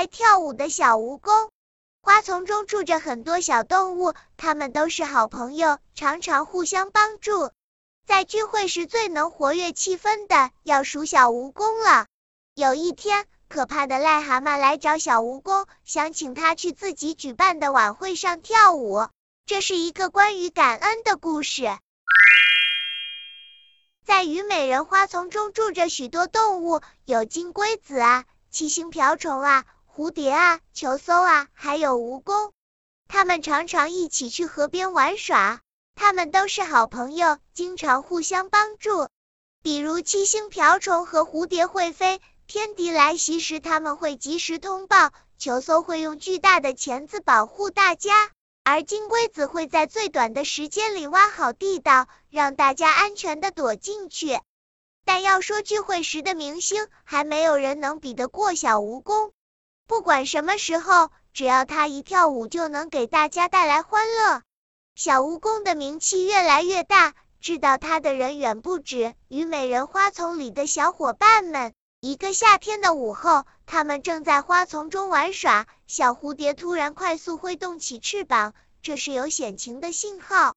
爱跳舞的小蜈蚣。花丛中住着很多小动物，它们都是好朋友，常常互相帮助。在聚会时最能活跃气氛的，要数小蜈蚣了。有一天，可怕的癞蛤蟆来找小蜈蚣，想请他去自己举办的晚会上跳舞。这是一个关于感恩的故事。在虞美人花丛中住着许多动物，有金龟子啊、七星瓢虫啊、蝴蝶啊、球搜啊，还有蜈蚣。它们常常一起去河边玩耍，它们都是好朋友，经常互相帮助。比如七星瓢虫和蝴蝶会飞，天敌来袭时他们会及时通报；球搜会用巨大的钳子保护大家。而金龟子会在最短的时间里挖好地道，让大家安全的躲进去。但要说聚会时的明星，还没有人能比得过小蜈蚣。不管什么时候，只要他一跳舞，就能给大家带来欢乐。小蜈蚣的名气越来越大，知道他的人远不止虞美人花丛里的小伙伴们。一个夏天的午后，他们正在花丛中玩耍。小蝴蝶突然快速挥动起翅膀，这是有险情的信号。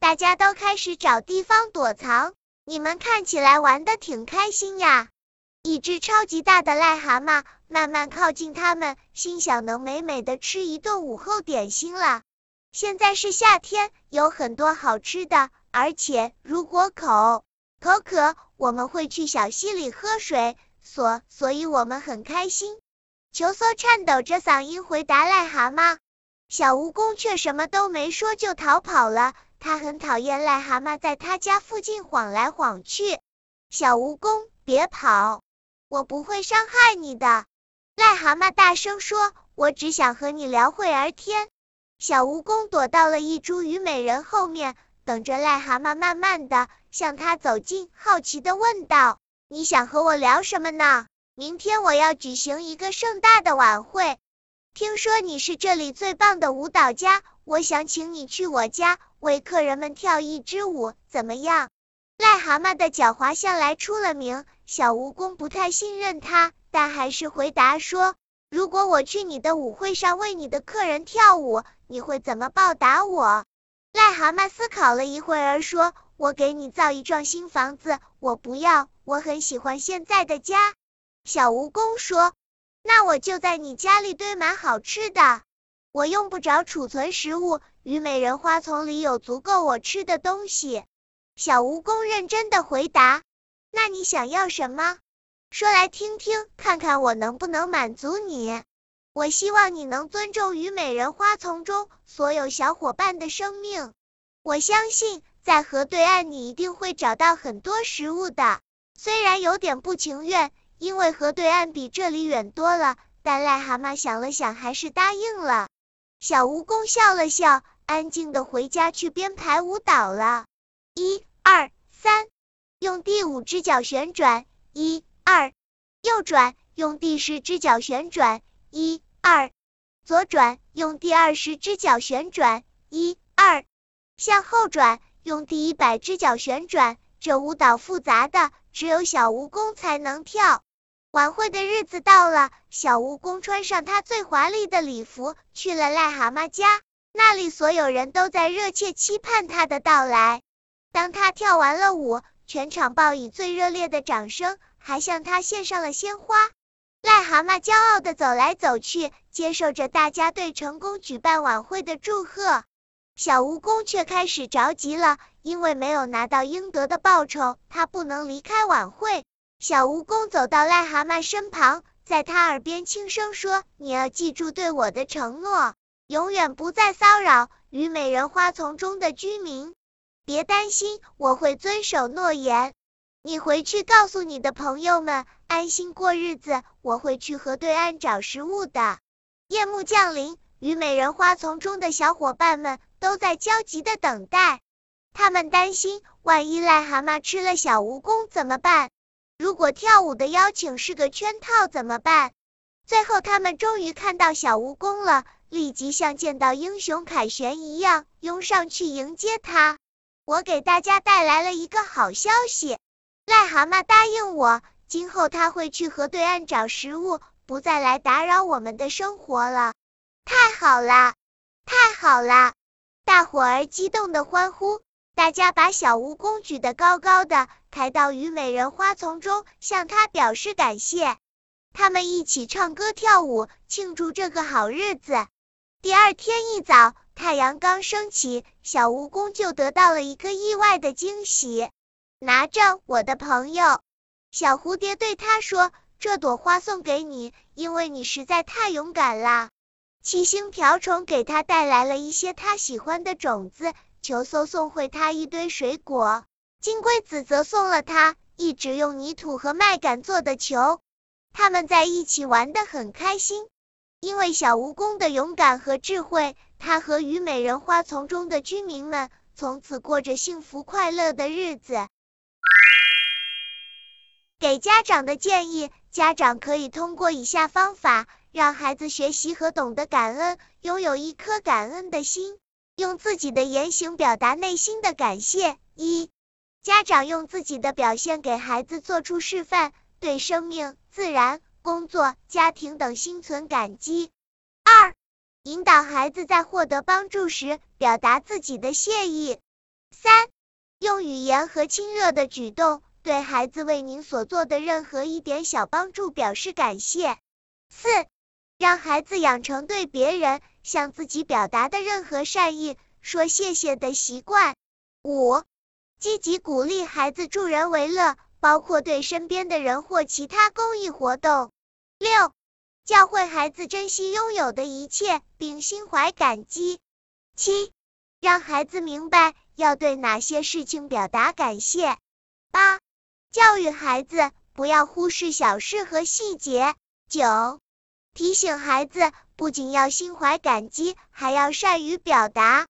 大家都开始找地方躲藏。你们看起来玩的挺开心呀！一只超级大的癞蛤蟆慢慢靠近他们，心想能美美的吃一顿午后点心了。现在是夏天，有很多好吃的，而且如果口口渴，我们会去小溪里喝水。所所以，我们很开心。球梭颤抖着嗓音回答癞蛤蟆，小蜈蚣却什么都没说就逃跑了。他很讨厌癞蛤蟆在他家附近晃来晃去。小蜈蚣，别跑，我不会伤害你的。癞蛤蟆大声说：“我只想和你聊会儿天。”小蜈蚣躲到了一株虞美人后面，等着癞蛤蟆慢慢的向他走近，好奇的问道。你想和我聊什么呢？明天我要举行一个盛大的晚会，听说你是这里最棒的舞蹈家，我想请你去我家为客人们跳一支舞，怎么样？癞蛤蟆的狡猾向来出了名，小蜈蚣不太信任他，但还是回答说：如果我去你的舞会上为你的客人跳舞，你会怎么报答我？癞蛤蟆思考了一会儿，说：我给你造一幢新房子，我不要。我很喜欢现在的家，小蜈蚣说：“那我就在你家里堆满好吃的，我用不着储存食物，虞美人花丛里有足够我吃的东西。”小蜈蚣认真的回答：“那你想要什么？说来听听，看看我能不能满足你。我希望你能尊重虞美人花丛中所有小伙伴的生命。我相信在河对岸，你一定会找到很多食物的。”虽然有点不情愿，因为河对岸比这里远多了，但癞蛤蟆想了想，还是答应了。小蜈蚣笑了笑，安静的回家去编排舞蹈了。一、二、三，用第五只脚旋转；一、二，右转，用第十只脚旋转；一、二，左转，用第二十只脚旋转；一、二，向后转，用第一百只脚旋转。这舞蹈复杂的，只有小蜈蚣才能跳。晚会的日子到了，小蜈蚣穿上它最华丽的礼服，去了癞蛤蟆家。那里所有人都在热切期盼它的到来。当他跳完了舞，全场报以最热烈的掌声，还向他献上了鲜花。癞蛤蟆骄傲地走来走去，接受着大家对成功举办晚会的祝贺。小蜈蚣却开始着急了。因为没有拿到应得的报酬，他不能离开晚会。小蜈蚣走到癞蛤蟆身旁，在他耳边轻声说：“你要记住对我的承诺，永远不再骚扰虞美人花丛中的居民。别担心，我会遵守诺言。你回去告诉你的朋友们，安心过日子。我会去河对岸找食物的。”夜幕降临，虞美人花丛中的小伙伴们都在焦急的等待。他们担心，万一癞蛤蟆吃了小蜈蚣怎么办？如果跳舞的邀请是个圈套怎么办？最后，他们终于看到小蜈蚣了，立即像见到英雄凯旋一样，拥上去迎接他。我给大家带来了一个好消息，癞蛤蟆答应我，今后他会去河对岸找食物，不再来打扰我们的生活了。太好了，太好了！大伙儿激动的欢呼。大家把小蜈蚣举得高高的，抬到虞美人花丛中，向他表示感谢。他们一起唱歌跳舞，庆祝这个好日子。第二天一早，太阳刚升起，小蜈蚣就得到了一个意外的惊喜。拿着，我的朋友。小蝴蝶对他说：“这朵花送给你，因为你实在太勇敢了。”七星瓢虫给他带来了一些他喜欢的种子。球叟送回他一堆水果，金龟子则送了他一直用泥土和麦秆做的球。他们在一起玩得很开心，因为小蜈蚣的勇敢和智慧，他和虞美人花丛中的居民们从此过着幸福快乐的日子。给家长的建议：家长可以通过以下方法，让孩子学习和懂得感恩，拥有一颗感恩的心。用自己的言行表达内心的感谢。一、家长用自己的表现给孩子做出示范，对生命、自然、工作、家庭等心存感激。二、引导孩子在获得帮助时表达自己的谢意。三、用语言和亲热的举动对孩子为您所做的任何一点小帮助表示感谢。四、让孩子养成对别人。向自己表达的任何善意说谢谢的习惯。五、积极鼓励孩子助人为乐，包括对身边的人或其他公益活动。六、教会孩子珍惜拥有的一切，并心怀感激。七、让孩子明白要对哪些事情表达感谢。八、教育孩子不要忽视小事和细节。九、提醒孩子。不仅要心怀感激，还要善于表达。